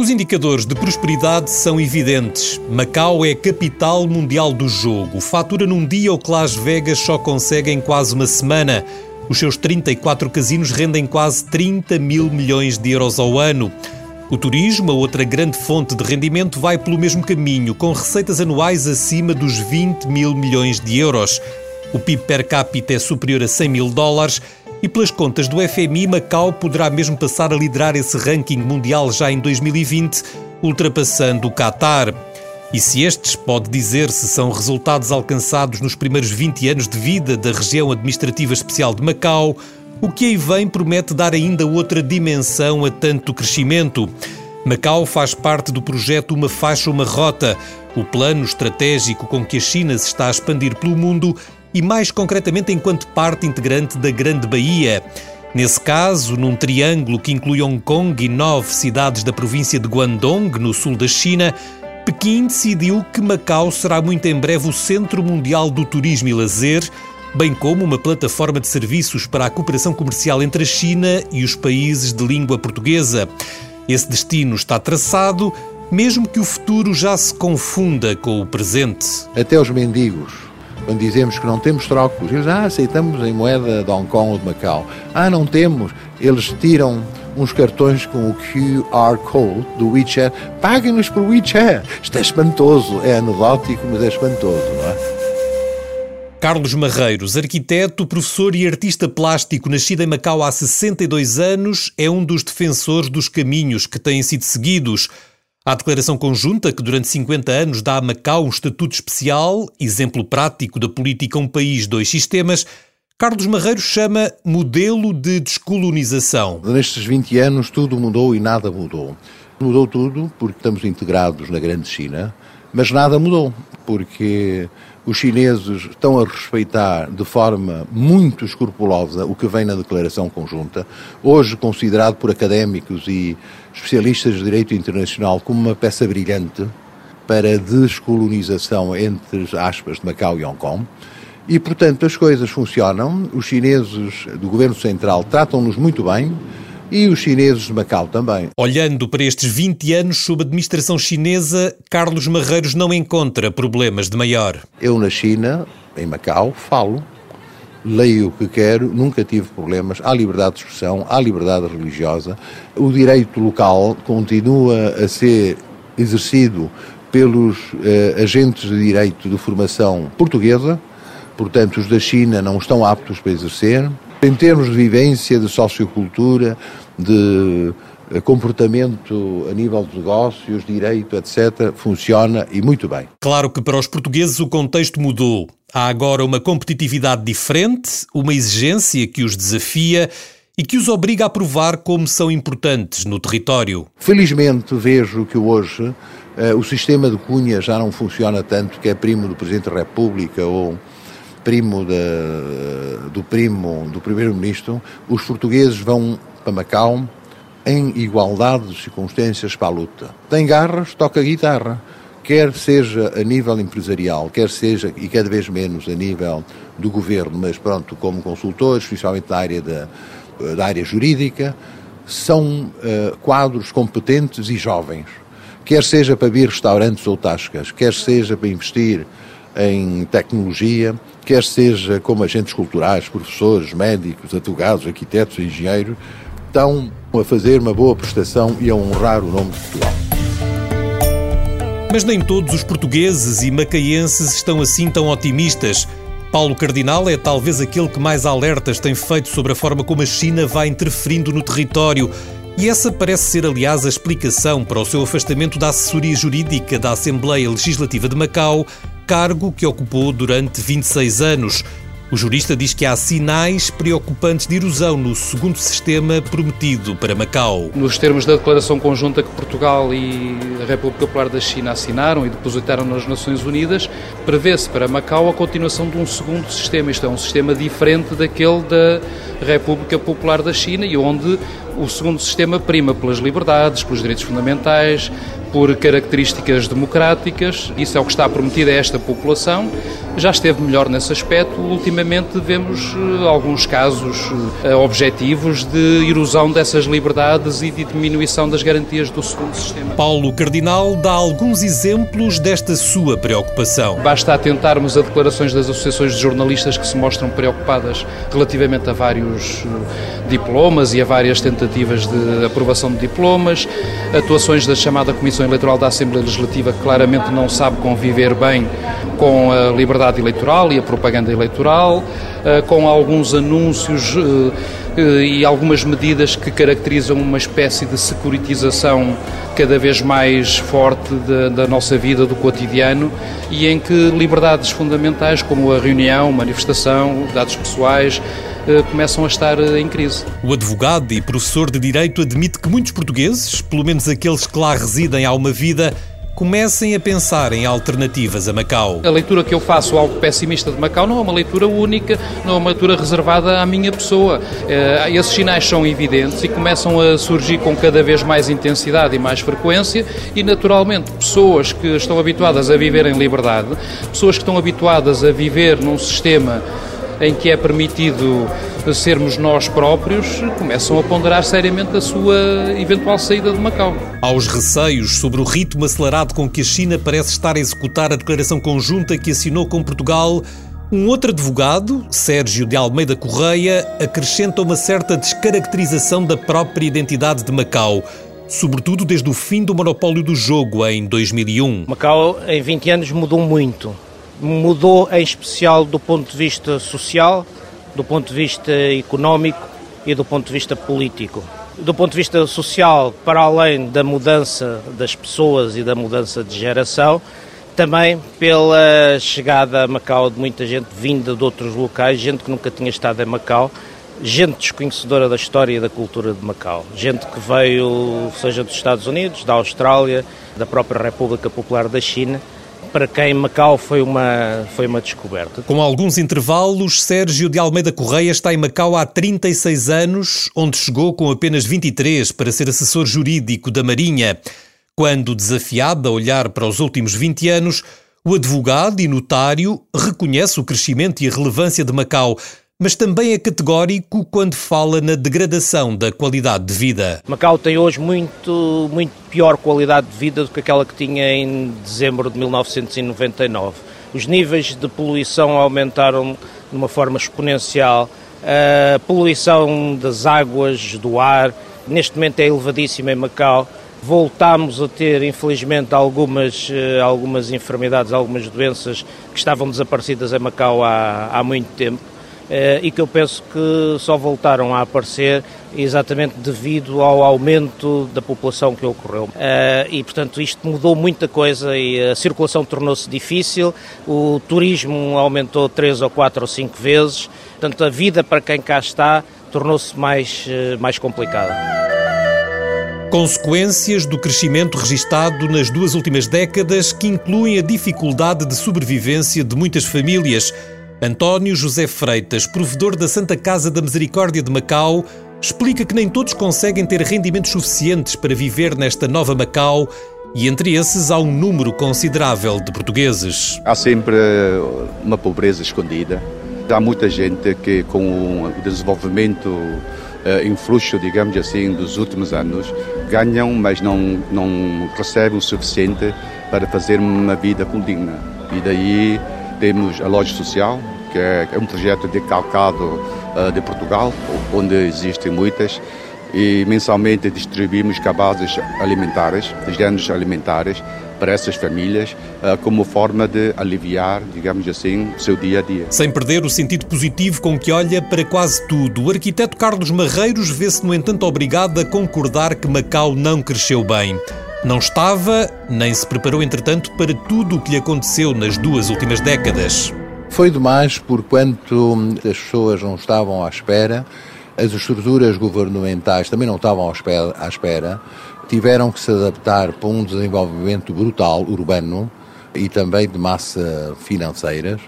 Os indicadores de prosperidade são evidentes. Macau é capital mundial do jogo. Fatura num dia o que Las Vegas só consegue em quase uma semana. Os seus 34 casinos rendem quase 30 mil milhões de euros ao ano. O turismo, a outra grande fonte de rendimento, vai pelo mesmo caminho, com receitas anuais acima dos 20 mil milhões de euros. O PIB per capita é superior a 100 mil dólares e pelas contas do FMI, Macau poderá mesmo passar a liderar esse ranking mundial já em 2020, ultrapassando o Qatar. E se estes, pode dizer-se, são resultados alcançados nos primeiros 20 anos de vida da região administrativa especial de Macau, o que aí vem promete dar ainda outra dimensão a tanto crescimento. Macau faz parte do projeto Uma Faixa, Uma Rota, o plano estratégico com que a China se está a expandir pelo mundo e, mais concretamente, enquanto parte integrante da Grande Baía. Nesse caso, num triângulo que inclui Hong Kong e nove cidades da província de Guangdong, no sul da China, Pequim decidiu que Macau será muito em breve o centro mundial do turismo e lazer, bem como uma plataforma de serviços para a cooperação comercial entre a China e os países de língua portuguesa. Esse destino está traçado, mesmo que o futuro já se confunda com o presente. Até os mendigos quando dizemos que não temos trocos, eles, ah, aceitamos em moeda de Hong Kong ou de Macau. Ah, não temos. Eles tiram uns cartões com o QR Code do WeChat. Paguem-nos por WeChat. Isto é espantoso. É anedótico, mas é espantoso, não é? Carlos Marreiros, arquiteto, professor e artista plástico, nascido em Macau há 62 anos, é um dos defensores dos caminhos que têm sido seguidos a declaração conjunta, que durante 50 anos dá a Macau um estatuto especial, exemplo prático da política um país, dois sistemas, Carlos Marreiro chama modelo de descolonização. Nestes 20 anos tudo mudou e nada mudou. Mudou tudo porque estamos integrados na grande China, mas nada mudou porque os chineses estão a respeitar de forma muito escrupulosa o que vem na declaração conjunta, hoje considerado por académicos e especialistas de direito internacional como uma peça brilhante para a descolonização entre aspas de Macau e Hong Kong. E, portanto, as coisas funcionam, os chineses do governo central tratam-nos muito bem, e os chineses de Macau também. Olhando para estes 20 anos sob administração chinesa, Carlos Marreiros não encontra problemas de maior. Eu na China, em Macau, falo, leio o que quero, nunca tive problemas. Há liberdade de expressão, há liberdade religiosa. O direito local continua a ser exercido pelos eh, agentes de direito de formação portuguesa, portanto, os da China não estão aptos para exercer. Em termos de vivência, de sociocultura, de eh, comportamento a nível de negócios, direito, etc., funciona e muito bem. Claro que para os portugueses o contexto mudou. Há agora uma competitividade diferente, uma exigência que os desafia e que os obriga a provar como são importantes no território. Felizmente vejo que hoje eh, o sistema de cunha já não funciona tanto, que é primo do Presidente da República ou primo do primo do primeiro-ministro, os portugueses vão para Macau em igualdade de circunstâncias para a luta. Tem garras, toca guitarra, quer seja a nível empresarial, quer seja, e cada vez menos a nível do governo, mas pronto, como consultores, especialmente da área, da, da área jurídica, são uh, quadros competentes e jovens. Quer seja para abrir restaurantes ou tascas, quer seja para investir em tecnologia, quer seja como agentes culturais, professores, médicos, advogados, arquitetos, engenheiros, estão a fazer uma boa prestação e a honrar o nome de Portugal. Mas nem todos os portugueses e macaenses estão assim tão otimistas. Paulo Cardinal é talvez aquele que mais alertas tem feito sobre a forma como a China vai interferindo no território. E essa parece ser, aliás, a explicação para o seu afastamento da assessoria jurídica da Assembleia Legislativa de Macau, cargo que ocupou durante 26 anos. O jurista diz que há sinais preocupantes de erosão no segundo sistema prometido para Macau. Nos termos da declaração conjunta que Portugal e a República Popular da China assinaram e depositaram nas Nações Unidas, prevê-se para Macau a continuação de um segundo sistema. Isto é um sistema diferente daquele da República Popular da China e onde o segundo sistema prima pelas liberdades, pelos direitos fundamentais, por características democráticas, isso é o que está prometido a esta população. Já esteve melhor nesse aspecto. Ultimamente vemos eh, alguns casos eh, objetivos de erosão dessas liberdades e de diminuição das garantias do segundo sistema. Paulo Cardinal dá alguns exemplos desta sua preocupação. Basta atentarmos a declarações das associações de jornalistas que se mostram preocupadas relativamente a vários eh, diplomas e a várias tentativas de aprovação de diplomas, atuações da chamada Comissão Eleitoral da Assembleia Legislativa claramente não sabe conviver bem com a liberdade eleitoral e a propaganda eleitoral, eh, com alguns anúncios eh, e algumas medidas que caracterizam uma espécie de securitização cada vez mais forte da, da, nossa vida, do cotidiano, e em que liberdades fundamentais como a reunião, manifestação, dados pessoais, começam a estar em crise. O advogado e professor de Direito admite que muitos portugueses, pelo menos aqueles que lá residem há uma vida, comecem a pensar em alternativas a Macau. A leitura que eu faço algo pessimista de Macau não é uma leitura única, não é uma leitura reservada à minha pessoa. Eh, esses sinais são evidentes e começam a surgir com cada vez mais intensidade e mais frequência e, naturalmente, pessoas que estão habituadas a viver em liberdade, pessoas que estão habituadas a viver num sistema em que é permitido sermos nós próprios, começam a ponderar seriamente a sua eventual saída de Macau. Aos receios sobre o ritmo acelerado com que a China parece estar a executar a declaração conjunta que assinou com Portugal, um outro advogado, Sérgio de Almeida Correia, acrescenta uma certa descaracterização da própria identidade de Macau sobretudo desde o fim do monopólio do jogo em 2001. Macau, em 20 anos, mudou muito. Mudou, em especial, do ponto de vista social, do ponto de vista económico e do ponto de vista político. Do ponto de vista social, para além da mudança das pessoas e da mudança de geração, também pela chegada a Macau de muita gente vinda de outros locais, gente que nunca tinha estado em Macau, gente desconhecedora da história e da cultura de Macau, gente que veio, seja dos Estados Unidos, da Austrália, da própria República Popular da China, para quem Macau foi uma, foi uma descoberta. Com alguns intervalos, Sérgio de Almeida Correia está em Macau há 36 anos, onde chegou com apenas 23 para ser assessor jurídico da Marinha. Quando desafiado a olhar para os últimos 20 anos, o advogado e notário reconhece o crescimento e a relevância de Macau, mas também é categórico quando fala na degradação da qualidade de vida. Macau tem hoje muito, muito pior qualidade de vida do que aquela que tinha em dezembro de 1999. Os níveis de poluição aumentaram de uma forma exponencial. A poluição das águas, do ar, neste momento é elevadíssima em Macau. Voltámos a ter, infelizmente, algumas, eh, algumas enfermidades, algumas doenças que estavam desaparecidas em Macau há, há muito tempo e que eu penso que só voltaram a aparecer exatamente devido ao aumento da população que ocorreu. Eh, e, portanto, isto mudou muita coisa e a circulação tornou-se difícil, o turismo aumentou três ou quatro ou cinco vezes, portanto, a vida para quem cá está tornou-se mais, eh, mais complicada. Consequências do crescimento registado nas duas últimas décadas que incluem a dificuldade de sobrevivência de muitas famílias António José Freitas, provedor da Santa Casa da Misericórdia de Macau, explica que nem todos conseguem ter rendimentos suficientes para viver nesta nova Macau e entre esses há um número considerável de portugueses. Há sempre uma pobreza escondida. Há muita gente que, com o desenvolvimento uh, em fluxo, digamos assim, dos últimos anos, ganham, mas não, não recebem o suficiente para fazer uma vida condigna. E daí temos a loja social, que é, é um projeto decalcado uh, de Portugal, onde existem muitas, e mensalmente distribuímos cabazes alimentares, géneros alimentares, para essas famílias, uh, como forma de aliviar, digamos assim, o seu dia a dia. Sem perder o sentido positivo com que olha para quase tudo, o arquiteto Carlos Marreiros vê-se, no entanto, obrigado a concordar que Macau não cresceu bem. Não estava, nem se preparou, entretanto, para tudo o que lhe aconteceu nas duas últimas décadas. Foi demais por quanto as pessoas não estavam à espera, as estruturas governamentais também não estavam à espera, tiveram que se adaptar para um desenvolvimento brutal urbano e também de massa financeiras.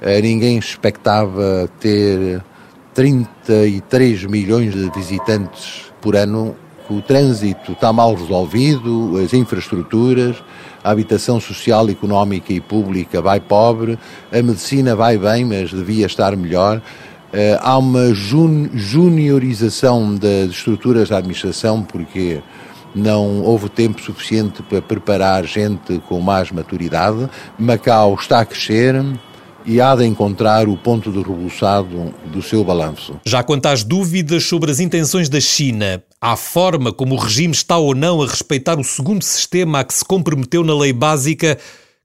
Eh, ninguém expectava ter 33 milhões de visitantes por ano o trânsito está mal resolvido, as infraestruturas, a habitação social, económica e pública vai pobre, a medicina vai bem, mas devia estar melhor. Uh, há uma jun juniorização das estruturas da administração, porque não houve tempo suficiente para preparar gente com mais maturidade. Macau está a crescer, e há de encontrar o ponto de rebuçado do seu balanço. Já quanto às dúvidas sobre as intenções da China, à forma como o regime está ou não a respeitar o segundo sistema a que se comprometeu na lei básica,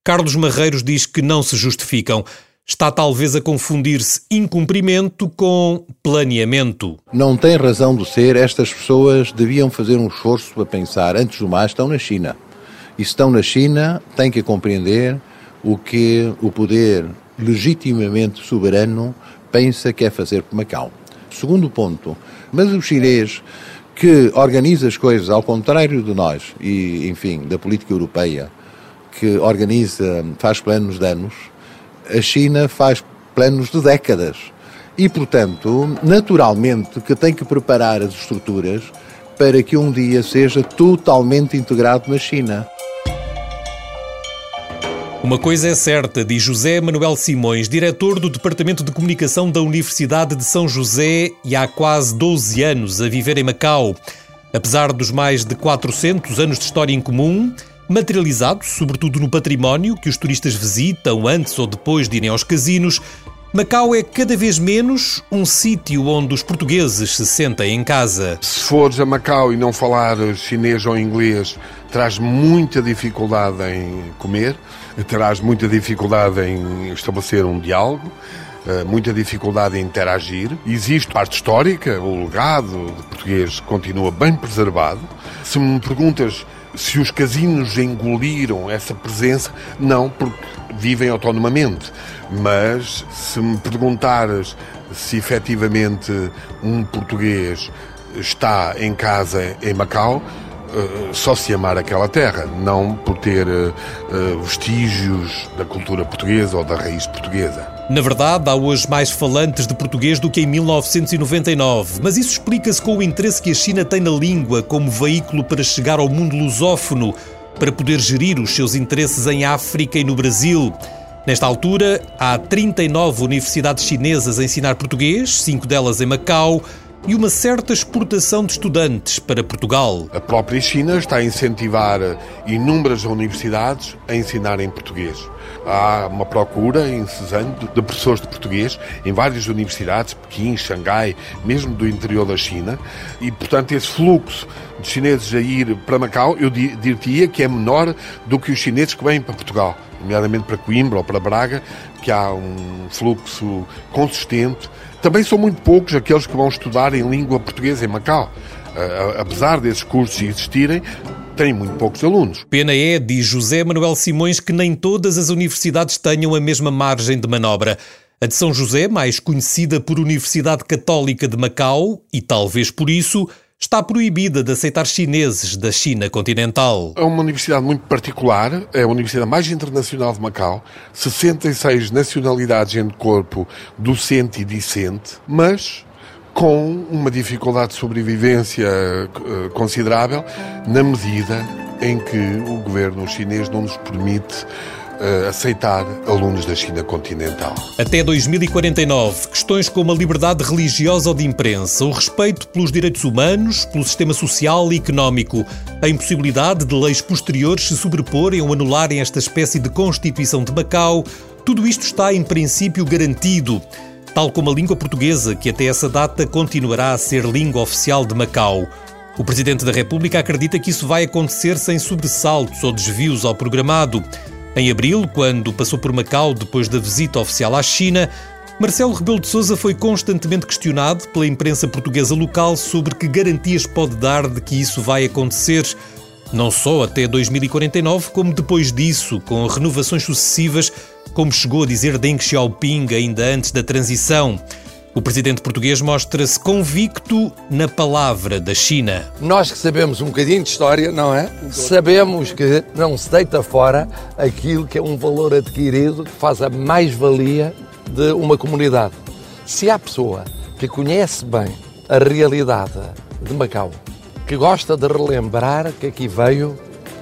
Carlos Marreiros diz que não se justificam. Está talvez a confundir-se incumprimento com planeamento. Não tem razão de ser, estas pessoas deviam fazer um esforço para pensar, antes do mais, estão na China. E se estão na China, têm que compreender o que o poder legitimamente soberano pensa que é fazer por Macau. Segundo ponto, mas o chinês que organiza as coisas ao contrário de nós e, enfim, da política europeia, que organiza, faz planos de anos, a China faz planos de décadas. E, portanto, naturalmente que tem que preparar as estruturas para que um dia seja totalmente integrado na China. Uma coisa é certa, diz José Manuel Simões, diretor do Departamento de Comunicação da Universidade de São José e há quase 12 anos a viver em Macau. Apesar dos mais de 400 anos de história em comum, materializado sobretudo no património que os turistas visitam antes ou depois de irem aos casinos, Macau é cada vez menos um sítio onde os portugueses se sentem em casa. Se fores a Macau e não falar chinês ou inglês, traz muita dificuldade em comer terás muita dificuldade em estabelecer um diálogo, eh, muita dificuldade em interagir. Existe parte histórica, o legado de português continua bem preservado. Se me perguntas se os casinos engoliram essa presença, não, porque vivem autonomamente. Mas se me perguntares se efetivamente um português está em casa em Macau, eh, só se amar aquela terra, não por ter uh, vestígios da cultura portuguesa ou da raiz portuguesa. Na verdade, há hoje mais falantes de português do que em 1999, mas isso explica-se com o interesse que a China tem na língua como veículo para chegar ao mundo lusófono, para poder gerir os seus interesses em África e no Brasil. Nesta altura, há 39 universidades chinesas a ensinar português, cinco delas em Macau, e uma certa exportação de estudantes para Portugal. A própria China está a incentivar inúmeras universidades a ensinarem português. Há uma procura incessante de professores de português em várias universidades, Pequim, Xangai, mesmo do interior da China, e, portanto, esse fluxo de chineses a ir para Macau, eu diria que é menor do que os chineses que vêm para Portugal, nomeadamente para Coimbra ou para Braga, que há um fluxo consistente também são muito poucos aqueles que vão estudar em língua portuguesa em Macau. Apesar desses cursos existirem, tem muito poucos alunos. Pena é, diz José Manuel Simões, que nem todas as universidades tenham a mesma margem de manobra. A de São José, mais conhecida por Universidade Católica de Macau, e talvez por isso, está proibida de aceitar chineses da China continental. É uma universidade muito particular, é a universidade mais internacional de Macau, 66 nacionalidades em corpo docente e discente, mas com uma dificuldade de sobrevivência eh, considerável na medida em que o governo chinês não nos permite uh, aceitar alunos da China continental. Até 2049, questões como a liberdade religiosa ou de imprensa, o respeito pelos direitos humanos, pelo sistema social e económico, a impossibilidade de leis posteriores se sobreporem ou anularem esta espécie de Constituição de Macau, tudo isto está em princípio garantido. Tal como a língua portuguesa, que até essa data continuará a ser língua oficial de Macau. O Presidente da República acredita que isso vai acontecer sem sobressaltos ou desvios ao programado. Em abril, quando passou por Macau depois da visita oficial à China, Marcelo Rebelo de Sousa foi constantemente questionado pela imprensa portuguesa local sobre que garantias pode dar de que isso vai acontecer, não só até 2049, como depois disso, com renovações sucessivas, como chegou a dizer Deng Xiaoping ainda antes da transição. O presidente português mostra-se convicto na palavra da China. Nós que sabemos um bocadinho de história, não é? Sabemos que não se deita fora aquilo que é um valor adquirido que faz a mais-valia de uma comunidade. Se há pessoa que conhece bem a realidade de Macau, que gosta de relembrar que aqui veio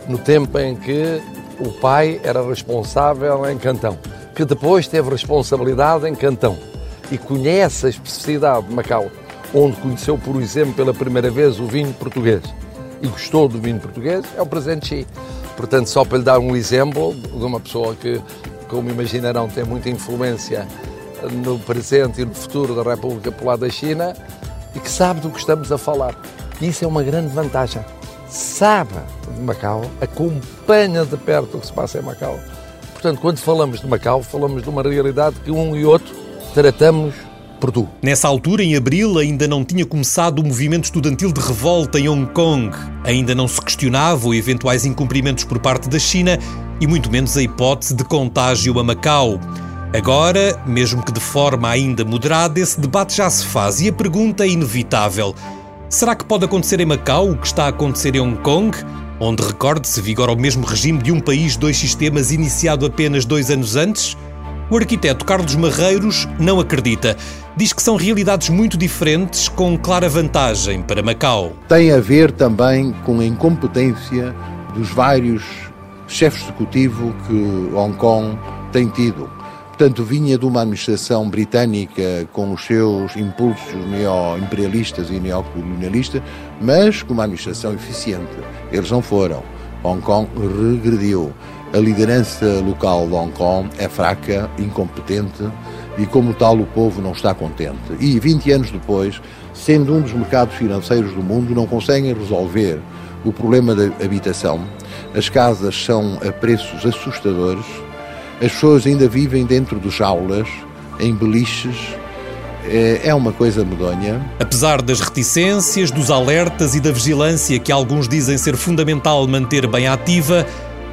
no tempo em que o pai era responsável em Cantão, que depois teve responsabilidade em Cantão e conhece a especificidade de Macau, onde conheceu, por exemplo, pela primeira vez o vinho português e gostou do vinho português, é o presente Xi. Portanto, só para lhe dar um exemplo de uma pessoa que, como imaginarão, tem muita influência no presente e no futuro da República Popular da China e que sabe do que estamos a falar. E isso é uma grande vantagem. Sabe de Macau, acompanha de perto o que se passa em Macau. Portanto, quando falamos de Macau, falamos de uma realidade que um e outro tratamos por tu. Nessa altura, em abril, ainda não tinha começado o movimento estudantil de revolta em Hong Kong. Ainda não se questionava eventuais incumprimentos por parte da China e muito menos a hipótese de contágio a Macau. Agora, mesmo que de forma ainda moderada, esse debate já se faz e a pergunta é inevitável. Será que pode acontecer em Macau o que está a acontecer em Hong Kong? Onde, recorde-se, vigora o mesmo regime de um país, dois sistemas iniciado apenas dois anos antes? O arquiteto Carlos Marreiros não acredita. Diz que são realidades muito diferentes, com clara vantagem para Macau. Tem a ver também com a incompetência dos vários chefes executivos que Hong Kong tem tido. Portanto, vinha de uma administração britânica com os seus impulsos neo-imperialistas e neocolonialistas, mas com uma administração eficiente. Eles não foram. Hong Kong regrediu. A liderança local de Hong Kong é fraca, incompetente e, como tal, o povo não está contente. E 20 anos depois, sendo um dos mercados financeiros do mundo, não conseguem resolver o problema da habitação. As casas são a preços assustadores as pessoas ainda vivem dentro de jaulas, em beliches. É, é uma coisa medonha. Apesar das reticências, dos alertas e da vigilância que alguns dizem ser fundamental manter bem ativa,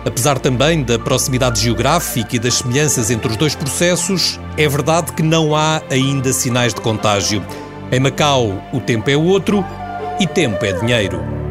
apesar também da proximidade geográfica e das semelhanças entre os dois processos, é verdade que não há ainda sinais de contágio. Em Macau, o tempo é outro e tempo é dinheiro.